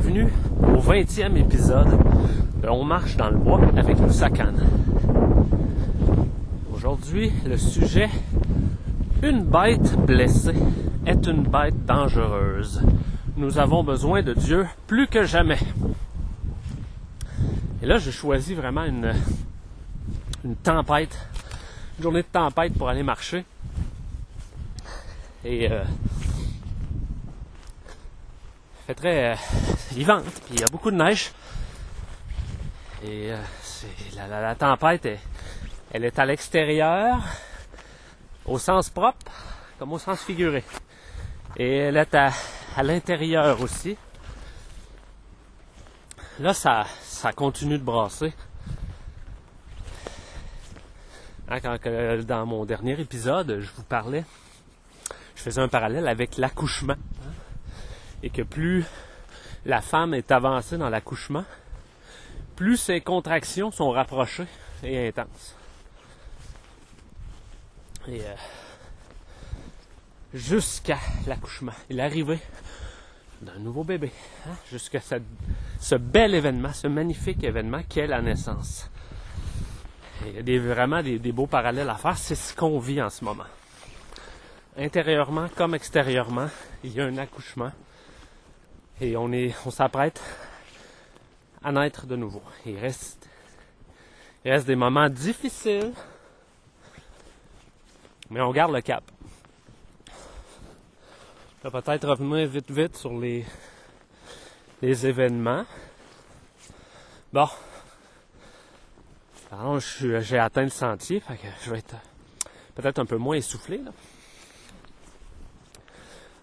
bienvenue au 20e épisode de On marche dans le bois avec le Sacan. Aujourd'hui, le sujet Une bête blessée est une bête dangereuse. Nous avons besoin de Dieu plus que jamais. Et là, j'ai choisi vraiment une, une tempête, une journée de tempête pour aller marcher. Et euh, très euh, vivante, puis il y a beaucoup de neige. Et euh, la, tempête, elle est à l'extérieur, au sens propre, comme au sens figuré. Et elle est à, à l'intérieur aussi. Là, ça, ça continue de brasser. Hein, quand, dans mon dernier épisode, je vous parlais, je faisais un parallèle avec l'accouchement. Et que plus la femme est avancée dans l'accouchement, plus ses contractions sont rapprochées et intenses. Et euh, jusqu'à l'accouchement et l'arrivée d'un nouveau bébé, hein, jusqu'à ce, bel événement, ce magnifique événement qu'est la naissance. il y a vraiment des beaux parallèles à faire, c'est ce qu'on vit en ce moment. Intérieurement comme extérieurement, il y a un accouchement et on est, on s'apprête à naître de nouveau. Il reste, il reste des moments difficiles, mais on garde le cap. On va peut-être revenir vite vite sur les, les événements. Bon. Alors, j'ai atteint le sentier, que je vais être peut-être un peu moins essoufflé.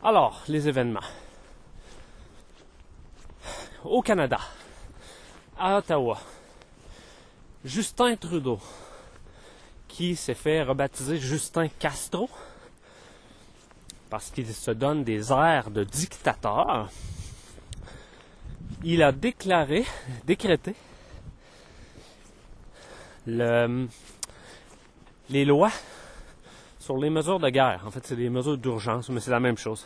Alors, les événements au Canada, à Ottawa, Justin Trudeau, qui s'est fait rebaptiser Justin Castro, parce qu'il se donne des airs de dictateur, il a déclaré, décrété, le, les lois sur les mesures de guerre. En fait, c'est des mesures d'urgence, mais c'est la même chose.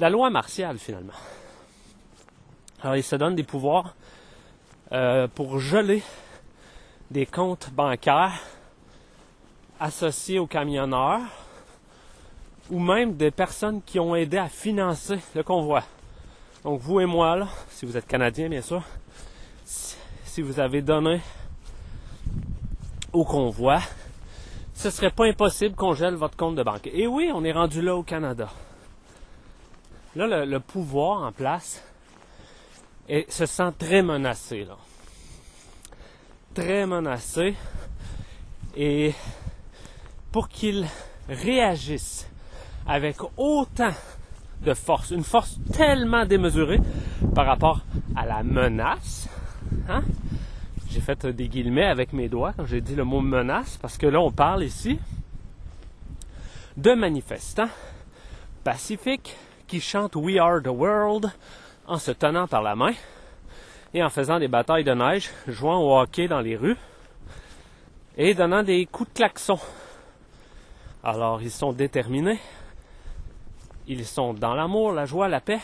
La loi martiale, finalement. Alors, il se donne des pouvoirs euh, pour geler des comptes bancaires associés aux camionneurs ou même des personnes qui ont aidé à financer le convoi. Donc vous et moi, là, si vous êtes Canadien bien sûr, si vous avez donné au convoi, ce serait pas impossible qu'on gèle votre compte de banque. Et oui, on est rendu là au Canada. Là, le pouvoir en place et se sent très menacé. Là. Très menacé. Et pour qu'il réagisse avec autant de force, une force tellement démesurée par rapport à la menace, hein? j'ai fait des guillemets avec mes doigts quand j'ai dit le mot menace, parce que là on parle ici de manifestants pacifiques qui chantent We Are the World en se tenant par la main et en faisant des batailles de neige, jouant au hockey dans les rues et donnant des coups de klaxon. Alors ils sont déterminés, ils sont dans l'amour, la joie, la paix,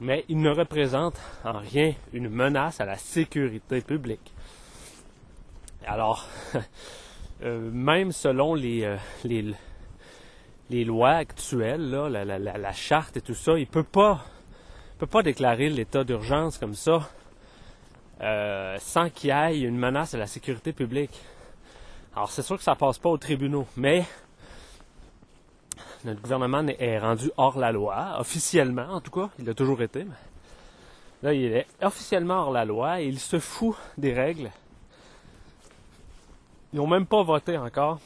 mais ils ne représentent en rien une menace à la sécurité publique. Alors, euh, même selon les, euh, les, les lois actuelles, la, la, la, charte et tout ça, il peut pas peut pas déclarer l'état d'urgence comme ça euh, sans qu'il y ait une menace à la sécurité publique. Alors c'est sûr que ça passe pas aux tribunaux, mais notre gouvernement est rendu hors la loi, officiellement en tout cas, il a toujours été. Mais là, il est officiellement hors la loi et il se fout des règles. Ils n'ont même pas voté encore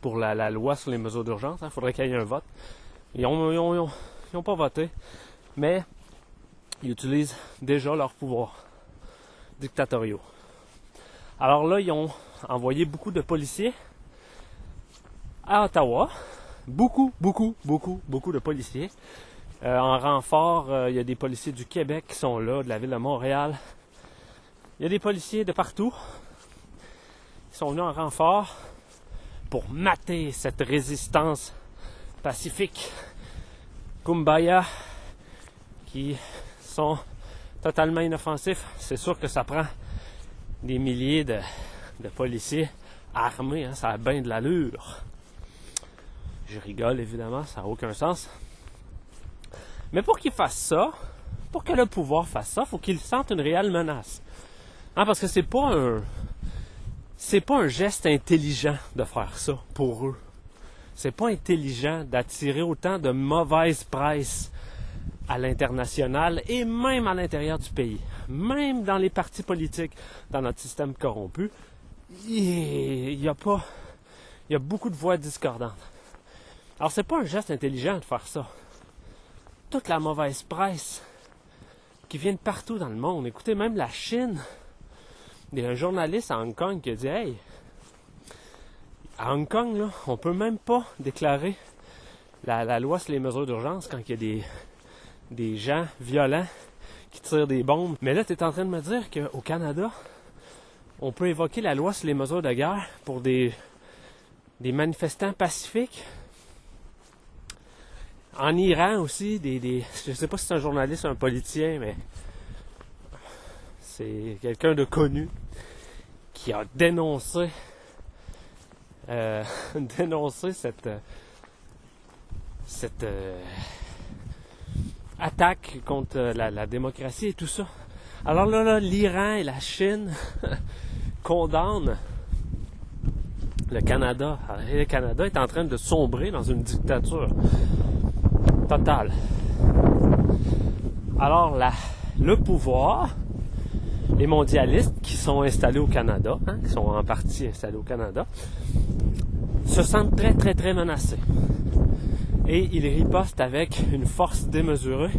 pour la, loi sur les mesures d'urgence. Il hein. faudrait qu'il y ait un vote. Ils n'ont pas voté, mais ils utilisent déjà leurs pouvoirs dictatoriaux. Alors là, ils ont envoyé beaucoup de policiers à Ottawa. Beaucoup, beaucoup, beaucoup, beaucoup de policiers. Euh, en renfort, euh, il y a des policiers du Québec qui sont là, de la ville de Montréal. Il y a des policiers de partout. Ils sont venus en renfort pour mater cette résistance pacifique, kumbaya, qui sont totalement inoffensifs. C'est sûr que ça prend des milliers de, policiers armés, hein, ça a bien de l'allure. Je rigole évidemment, ça n'a aucun sens. Mais pour qu'ils fassent ça, pour que le pouvoir fasse ça, faut qu'ils sentent une réelle menace. Hein, parce que c'est pas un c'est pas un geste intelligent de faire ça pour eux. C'est pas intelligent d'attirer autant de mauvaise presse à l'international et même à l'intérieur du pays, même dans les partis politiques, dans notre système corrompu, il y a pas, il y a beaucoup de voix discordantes. Alors c'est pas un geste intelligent de faire ça. Toute la mauvaise presse qui vient de partout dans le monde. Écoutez, même la Chine. Il y a un journaliste à Hong Kong qui a dit Hey, à Hong Kong, là, on peut même pas déclarer la, loi sur les mesures d'urgence quand il y a des, des gens violents qui tirent des bombes. Mais là, tu es en train de me dire qu'au Canada, on peut évoquer la loi sur les mesures de guerre pour des, des manifestants pacifiques. En Iran aussi, des, des je sais pas si c'est un journaliste ou un politicien, mais c'est quelqu'un de connu qui a dénoncé euh, dénoncé cette euh, attaque contre la, démocratie et tout ça. Alors là, l'Iran et la Chine condamnent le Canada. Le Canada est en train de sombrer dans une dictature totale. Alors là, le pouvoir, les mondialistes qui sont installés au Canada, hein, qui sont en partie installés au Canada, se sentent très très très menacés et il riposte avec une force démesurée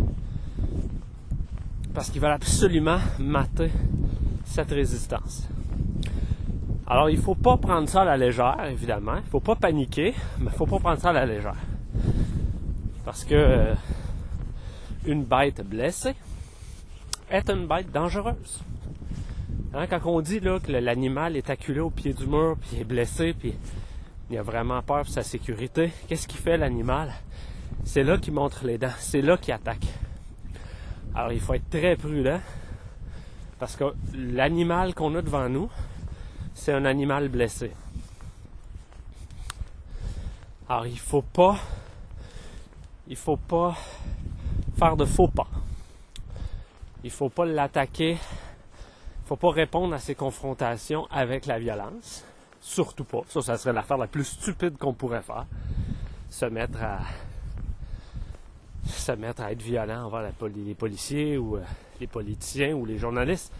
parce qu'ils veulent absolument mater cette résistance. Alors il ne faut pas prendre ça à la légère, évidemment. Il ne faut pas paniquer, mais il ne faut pas prendre ça à la légère. Parce que euh, une bête blessée est une bête dangereuse. Hein, quand on dit là, que l'animal est acculé au pied du mur, puis est blessé, puis il a vraiment peur pour sa sécurité. Qu'est-ce qu'il fait l'animal? C'est là qu'il montre les dents, c'est là qu'il attaque. Alors il faut être très prudent parce que l'animal qu'on a devant nous, c'est un animal blessé. Alors il faut pas il faut pas faire de faux pas. Il faut pas l'attaquer. Faut pas répondre à ces confrontations avec la violence. Surtout pas. Ça, ça serait l'affaire la plus stupide qu'on pourrait faire. Se mettre à se mettre à être violent envers les policiers ou euh, les politiciens ou les journalistes.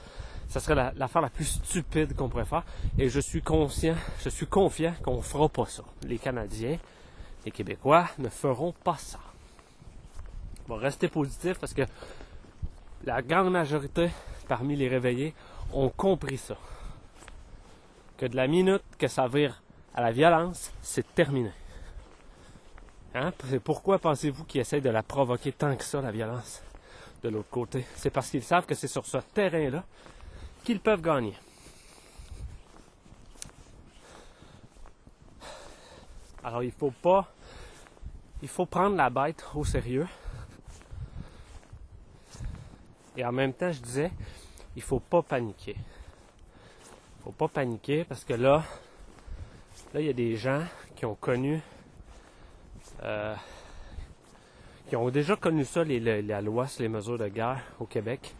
Ça serait l'affaire la, plus stupide qu'on pourrait faire. Et je suis conscient, je suis confiant qu'on fera pas ça. Les Canadiens, les Québécois ne feront pas ça. Bon, restez positif parce que la grande majorité parmi les réveillés ont compris ça que de la minute que ça vire à la violence, c'est terminé. Hein? Pourquoi pensez-vous qu'ils essayent de la provoquer tant que ça, la violence, de l'autre côté? C'est parce qu'ils savent que c'est sur ce terrain-là qu'ils peuvent gagner. Alors il faut pas. Il faut prendre la bête au sérieux. Et en même temps, je disais, il faut pas paniquer faut pas paniquer parce que là, il y a des gens qui ont connu, euh, qui ont déjà connu ça, les, la loi sur les mesures de guerre au Québec,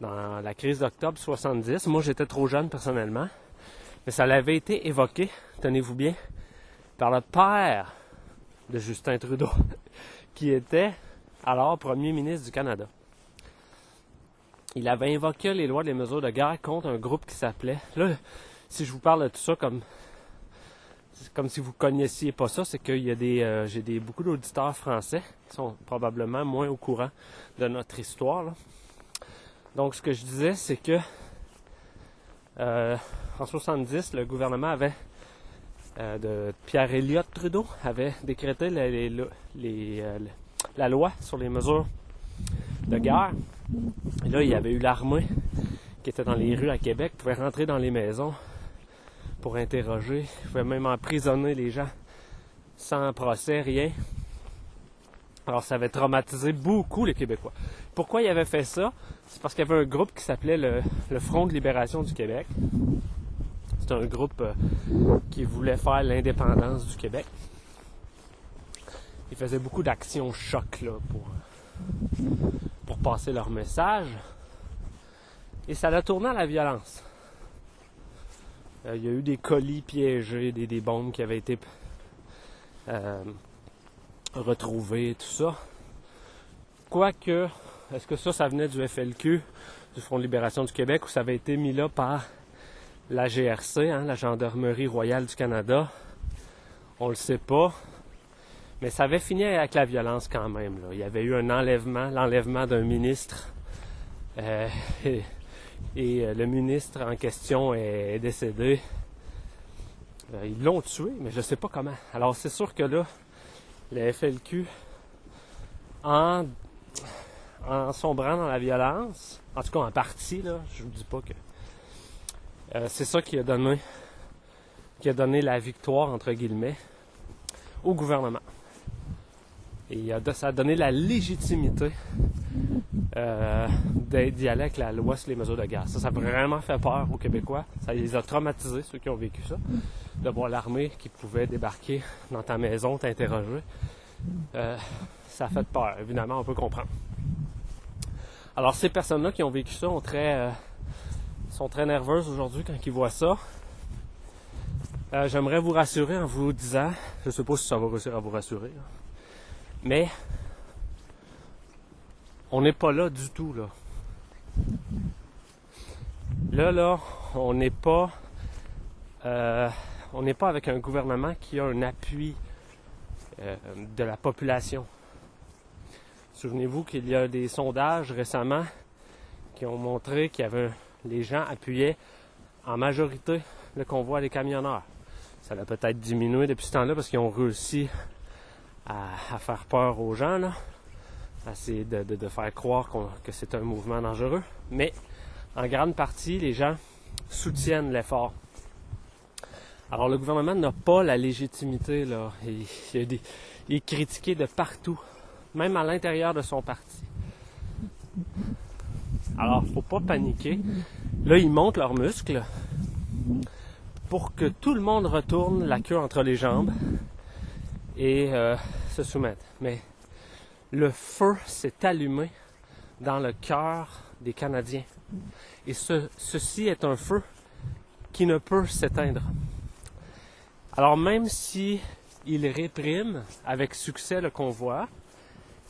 dans la crise d'octobre 70. Moi, j'étais trop jeune personnellement, mais ça avait été évoqué, tenez-vous bien, par le père de Justin Trudeau, qui était alors premier ministre du Canada il avait invoqué les lois des mesures de guerre contre un groupe qui s'appelait. Là, si je vous parle de tout ça comme si vous connaissiez pas ça, c'est qu'il y a des euh, j'ai beaucoup d'auditeurs français qui sont probablement moins au courant de notre histoire. Donc ce que je disais, c'est que euh, en 70, le gouvernement avait euh, de Pierre Elliott Trudeau avait décrété la loi sur les mesures de guerre. Et là, il y avait eu l'armée qui était dans les rues à Québec, pouvait rentrer dans les maisons pour interroger, pouvait même emprisonner les gens sans procès, rien. Alors ça avait traumatisé beaucoup les Québécois. Pourquoi il avait fait ça? C'est parce qu'il y avait un groupe qui s'appelait le, Front de libération du Québec. C'est un groupe euh, qui voulait faire l'indépendance du Québec. Ils faisaient beaucoup d'actions choc là, pour, pour passer leur message. Et ça l'a tourné à la violence. Euh, il y a eu des colis piégés, des, des bombes qui avaient été euh, retrouvées, tout ça. Quoique, est-ce que ça, ça venait du FLQ, du Front de libération du Québec, ou ça avait été mis là par la GRC, hein, la Gendarmerie royale du Canada? On le sait pas. Mais ça avait fini avec la violence quand même. Là. Il y avait eu un enlèvement, l'enlèvement d'un ministre. Euh, et euh, le ministre en question est, décédé. Euh, ils l'ont tué, mais je ne sais pas comment. Alors c'est sûr que là, le FLQ, en, sombrant dans la violence, en tout cas en partie, là, je ne vous dis pas que c'est ça a donné qui a donné la victoire entre guillemets au gouvernement. Et ça a donné la légitimité euh, d'y aller avec la loi sur les mesures de gaz. Ça, ça a vraiment fait peur aux Québécois. Ça les a traumatisés, ceux qui ont vécu ça, de voir l'armée qui pouvait débarquer dans ta maison, t'interroger. Euh, ça a fait peur, évidemment, on peut comprendre. Alors, ces personnes-là qui ont vécu ça euh, sont très nerveuses aujourd'hui quand ils voient ça. Euh, j'aimerais vous rassurer en vous disant, je ne sais pas si ça va réussir à vous rassurer, mais on n'est pas là du tout, là. Là, là, on n'est pas, euh, on n'est pas avec un gouvernement qui a un appui euh, de la population. Souvenez-vous qu'il y a des sondages récemment qui ont montré qu'il y avait les gens appuyaient en majorité le convoi des camionneurs. Ça a peut-être diminué depuis ce temps-là parce qu'ils ont réussi à, faire peur aux gens, là, à essayer de, faire croire que c'est un mouvement dangereux. Mais en grande partie, les gens soutiennent l'effort. Alors le gouvernement n'a pas la légitimité, là. Il, est critiqué de partout, même à l'intérieur de son parti. Alors, faut pas paniquer. Là, ils montent leurs muscles pour que tout le monde retourne la queue entre les jambes et euh, se soumettre. Mais le feu s'est allumé dans le cœur des Canadiens. Et ce, ceci est un feu qui ne peut s'éteindre. Alors même si ils répriment avec succès le convoi,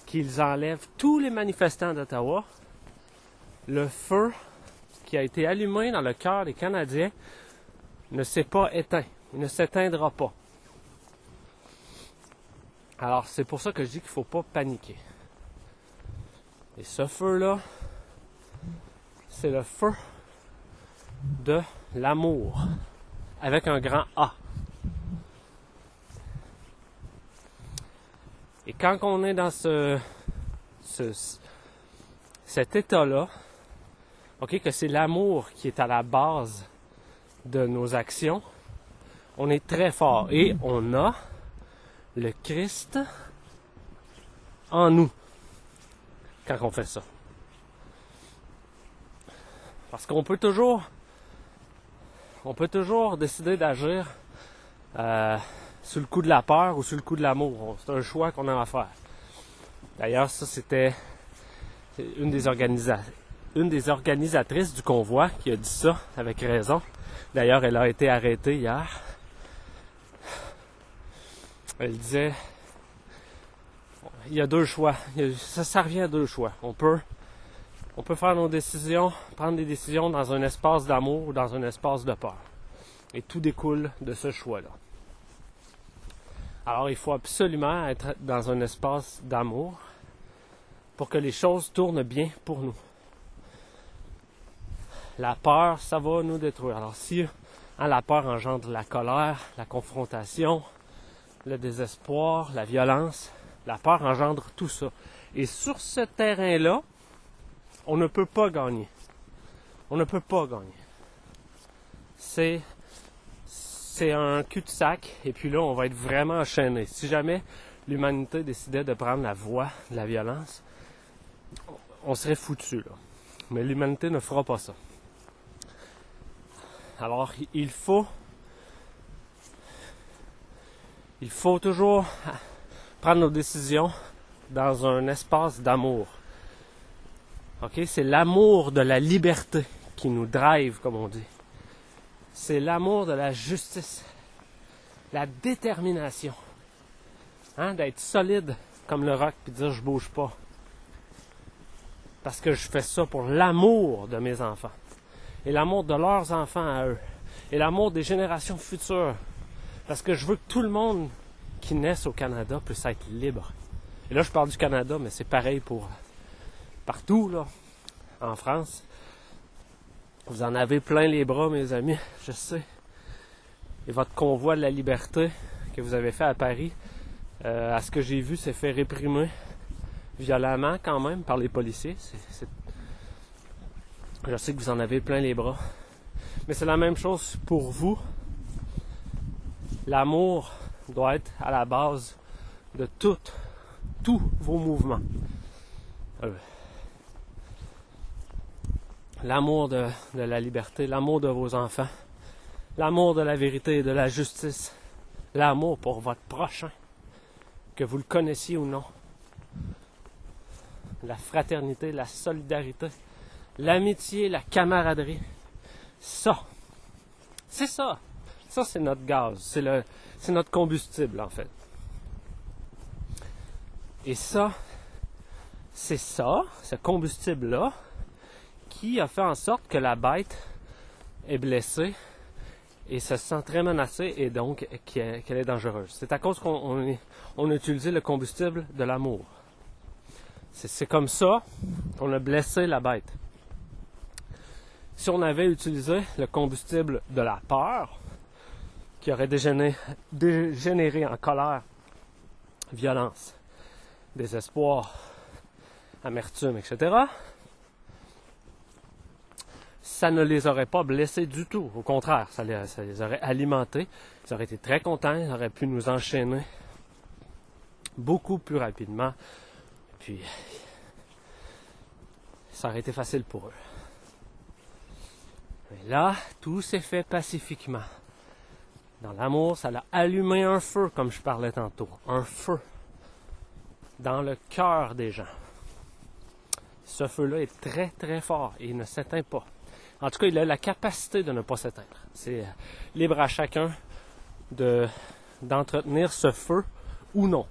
qu'ils enlèvent tous les manifestants d'Ottawa, le feu qui a été allumé dans le cœur des Canadiens ne s'est pas éteint. Il ne s'éteindra pas. Alors, c'est pour ça que je dis qu'il ne faut pas paniquer. Et ce feu-là, c'est le feu de l'amour, avec un grand A. Et quand on est dans ce, ce cet état-là, ok, que c'est l'amour qui est à la base de nos actions, on est très fort et on a le Christ en nous quand on fait ça. Parce qu'on peut toujours, on peut toujours décider d'agir euh, sous le coup de la peur ou sous le coup de l'amour. C'est un choix qu'on a à faire. D'ailleurs, ça c'était une des une des organisatrices du convoi qui a dit ça avec raison. D'ailleurs, elle a été arrêtée hier. Elle disait, il y a deux choix. Ça, revient à deux choix. On peut, on peut faire nos décisions, prendre des décisions dans un espace d'amour ou dans un espace de peur. Et tout découle de ce choix-là. Alors, il faut absolument être dans un espace d'amour pour que les choses tournent bien pour nous la peur, ça va nous détruire. Alors si hein, la peur engendre la colère, la confrontation, le désespoir, la violence, la peur engendre tout ça. Et sur ce terrain-là, on ne peut pas gagner. On ne peut pas gagner. C'est c'est un cul-de-sac et puis là on va être vraiment enchaîné. Si jamais l'humanité décidait de prendre la voie de la violence, on serait foutu là. Mais l'humanité ne fera pas ça. Alors il faut il faut toujours prendre nos décisions dans un espace d'amour. OK, c'est l'amour de la liberté qui nous drive comme on dit. C'est l'amour de la justice, la détermination. Hein, d'être solide comme le roc et dire je bouge pas. Parce que je fais ça pour l'amour de mes enfants. Et l'amour de leurs enfants à eux. Et l'amour des générations futures. Parce que je veux que tout le monde qui naisse au Canada puisse être libre. Et là, je parle du Canada, mais c'est pareil pour partout, là, en France. Vous en avez plein les bras, mes amis, je sais. Et votre convoi de la liberté que vous avez fait à Paris, euh, à ce que j'ai vu, s'est fait réprimer violemment quand même par les policiers. Je sais que vous en avez plein les bras. Mais c'est la même chose pour vous. L'amour doit être à la base de tous vos mouvements. Euh, l'amour de la liberté, l'amour de vos enfants, l'amour de la vérité et de la justice, l'amour pour votre prochain que vous le connaissiez ou non. La fraternité, la solidarité, l'amitié, la camaraderie. Ça, c'est ça. Ça, c'est notre gaz. C'est, notre combustible, en fait. Et ça, c'est ça, ce combustible-là, qui a fait en sorte que la bête est blessée et se sent très menacée et donc qu'elle est dangereuse. C'est à cause qu'on on, a utilisé le combustible de l'amour. C'est comme ça qu'on a blessé la bête. Si on avait utilisé le combustible de la peur, qui aurait dégénéré, en colère, violence, désespoir, amertume, etc., ça ne les aurait pas blessés du tout. Au contraire, ça les, aurait alimentés. Ils auraient été très contents. Ils auraient pu nous enchaîner beaucoup plus rapidement. Puis, ça aurait été facile pour eux. Mais là, tout s'est fait pacifiquement. Dans l'amour, ça a allumé un feu, comme je parlais tantôt. Un feu dans le cœur des gens. Ce feu-là est très très fort et il ne s'éteint pas. En tout cas, il a la capacité de ne pas s'éteindre. C'est euh, libre à chacun de, d'entretenir ce feu ou non.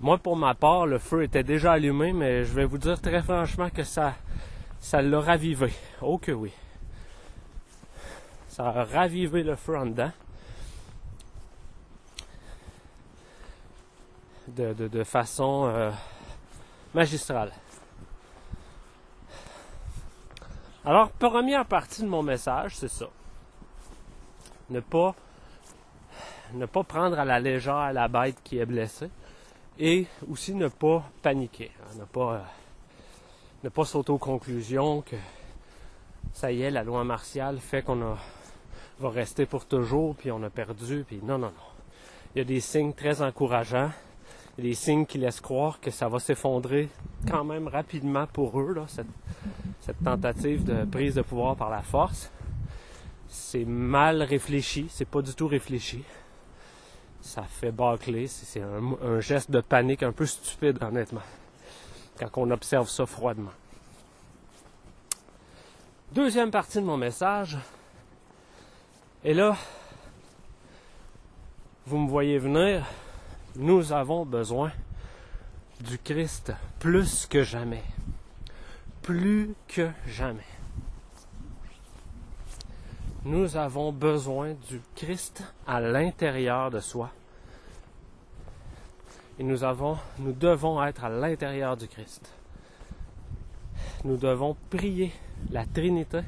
Moi, pour ma part, le feu était déjà allumé, mais je vais vous dire très franchement que ça, ça l'a ravivé. Oh que oui. Ça a ravivé le feu en dedans. De, façon euh, magistrale. Alors, première partie de mon message, c'est ça. Ne pas, ne pas prendre à la légère la bête qui est blessée et aussi ne pas paniquer, hein, ne pas, euh, ne pas sauter aux conclusions que ça y est, la loi martiale fait qu'on va rester pour toujours, puis on a perdu, puis non, non, non. Il y a des signes très encourageants, des signes qui laissent croire que ça va s'effondrer quand même rapidement pour eux, là, cette, cette tentative de prise de pouvoir par la force. C'est mal réfléchi, c'est pas du tout réfléchi. Ça fait bâcler, c'est un, geste de panique un peu stupide, honnêtement, quand on observe ça froidement. Deuxième partie de mon message, et là, vous me voyez venir, nous avons besoin du Christ plus que jamais plus que jamais. Nous avons besoin du Christ à l'intérieur de soi. Et nous avons, nous devons être à l'intérieur du Christ. Nous devons prier la Trinité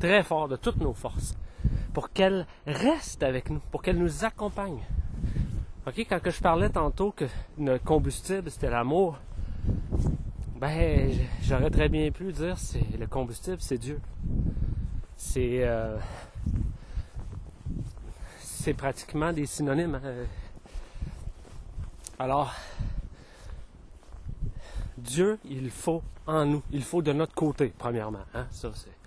très fort de toutes nos forces pour qu'elle reste avec nous, pour qu'elle nous accompagne. Ok, quand je parlais tantôt que notre combustible c'était l'amour, ben, j'aurais très bien pu dire, c'est le combustible, c'est Dieu. C'est euh, c'est pratiquement des synonymes. Hein. Alors, Dieu, il faut en nous, il faut de notre côté, premièrement. Hein? Ça, c'est.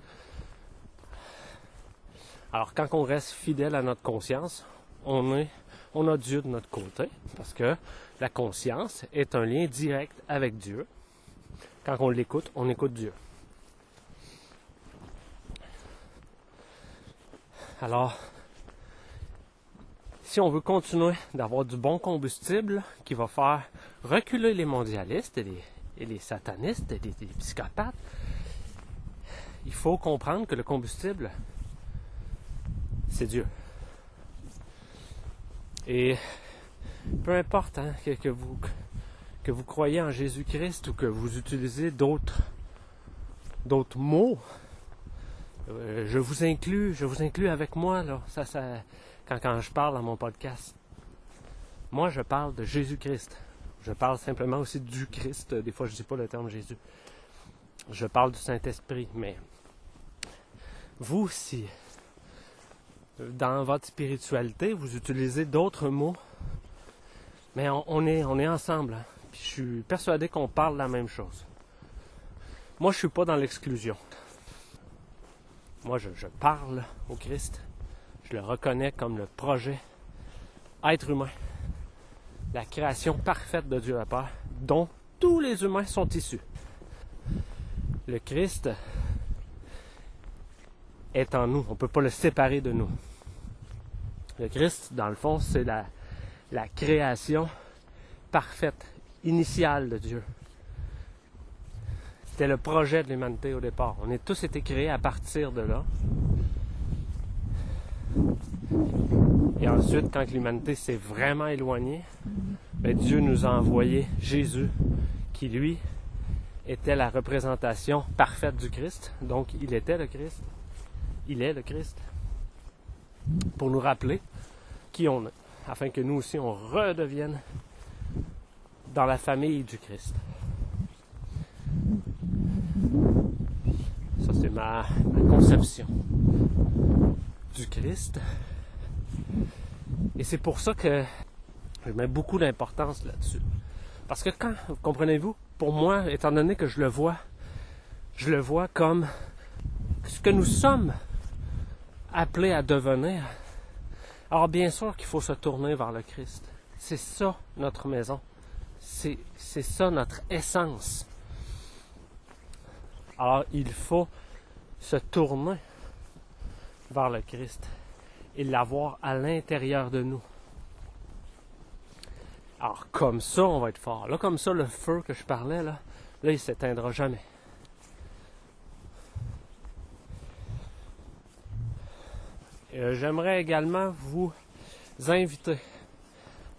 Alors, quand on reste fidèle à notre conscience, on, est, on a Dieu de notre côté, parce que la conscience est un lien direct avec Dieu. Quand on l'écoute, on écoute Dieu. Alors, si on veut continuer d'avoir du bon combustible qui va faire reculer les mondialistes et les, satanistes et les, psychopathes, il faut comprendre que le combustible, c'est Dieu. Et peu importe hein, que, vous, que vous croyez en Jésus-Christ ou que vous utilisez d'autres, d'autres mots, euh, je vous inclus, je vous inclus avec moi là. Quand, quand je parle dans mon podcast. Moi, je parle de Jésus-Christ. Je parle simplement aussi du Christ. Des fois, je ne dis pas le terme Jésus. Je parle du Saint-Esprit. Mais vous aussi, dans votre spiritualité, vous utilisez d'autres mots. Mais on, est, on est ensemble. Hein. je suis persuadé qu'on parle la même chose. Moi, je ne suis pas dans l'exclusion. Moi, je, je parle au Christ je le reconnais comme le projet être humain, la création parfaite de Dieu à Père, dont tous les humains sont issus. Le Christ est en nous, on ne peut pas le séparer de nous. Le Christ, dans le fond, c'est la, création parfaite, initiale de Dieu. C'était le projet de l'humanité au départ. On est tous été créés à partir de là. Et ensuite, quand l'humanité s'est vraiment éloignée, ben, Dieu nous a envoyé Jésus, qui lui était la représentation parfaite du Christ. Donc, il était le Christ. Il est le Christ. Pour nous rappeler qui on est, afin que nous aussi on redevienne dans la famille du Christ. Ça, c'est ma, conception du Christ. Et c'est pour ça que je mets beaucoup d'importance là-dessus. Parce que quand, comprenez-vous, pour moi, étant donné que je le vois, je le vois comme ce que nous sommes appelés à devenir. Alors bien sûr qu'il faut se tourner vers le Christ. C'est ça notre maison. C'est, c'est ça notre essence. Alors il faut se tourner vers le Christ et l'avoir à l'intérieur de nous. Alors comme ça, on va être fort. Là, comme ça, le feu que je parlais, là, là il s'éteindra jamais. Euh, j'aimerais également vous inviter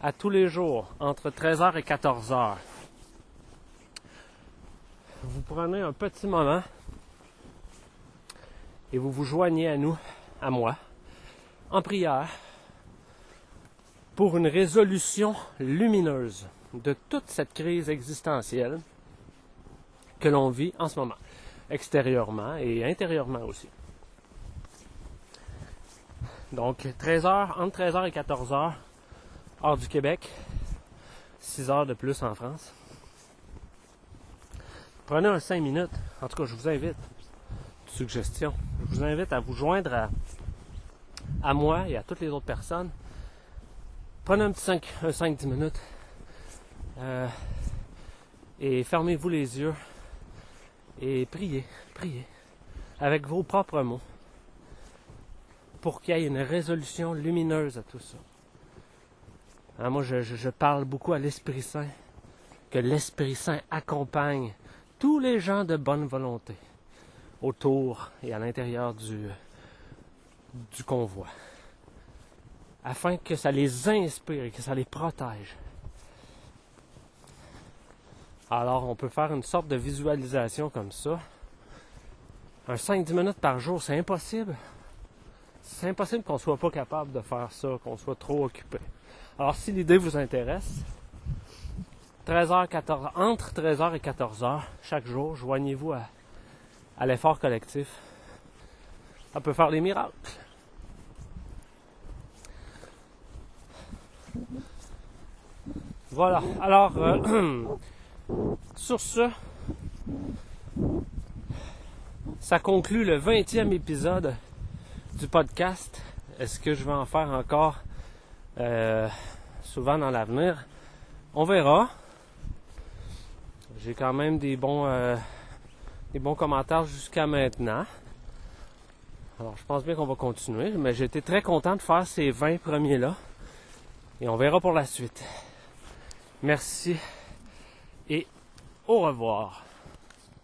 à tous les jours, entre 13h et 14h. Vous prenez un petit moment et vous vous joignez à nous, à moi, en prière pour une résolution lumineuse de toute cette crise existentielle que l'on vit en ce moment, extérieurement et intérieurement aussi. Donc 13h, entre 13h et 14h, hors du Québec, 6 heures de plus en France. Prenez un 5 minutes, en tout cas je vous invite, suggestion, je vous invite à vous joindre à à moi et à toutes les autres personnes. Prenez un petit 5, 5-10 minutes euh, et fermez-vous les yeux et priez, priez avec vos propres mots pour qu'il y ait une résolution lumineuse à tout ça. Hein, moi, je, parle beaucoup à l'Esprit Saint, que l'Esprit Saint accompagne tous les gens de bonne volonté autour et à l'intérieur du, du convoi, afin que ça les inspire et que ça les protège. Alors, on peut faire une sorte de visualisation comme ça. Un 5-10 minutes par jour, c'est impossible c'est impossible qu'on ne soit pas capable de faire ça, qu'on soit trop occupé. Alors, si l'idée vous intéresse, 13h, 14 entre 13h et 14h, chaque jour, joignez-vous à, l'effort collectif. Ça peut faire des miracles. Voilà. Alors, euh, sur ce, ça conclut le 20e épisode du podcast. Est-ce que je vais en faire encore euh, souvent dans l'avenir? On verra. J'ai quand même des bons, euh, des bons commentaires jusqu'à maintenant. Alors, je pense bien qu'on va continuer, mais j'étais très content de faire ces 20 premiers-là. Et on verra pour la suite. Merci et au revoir.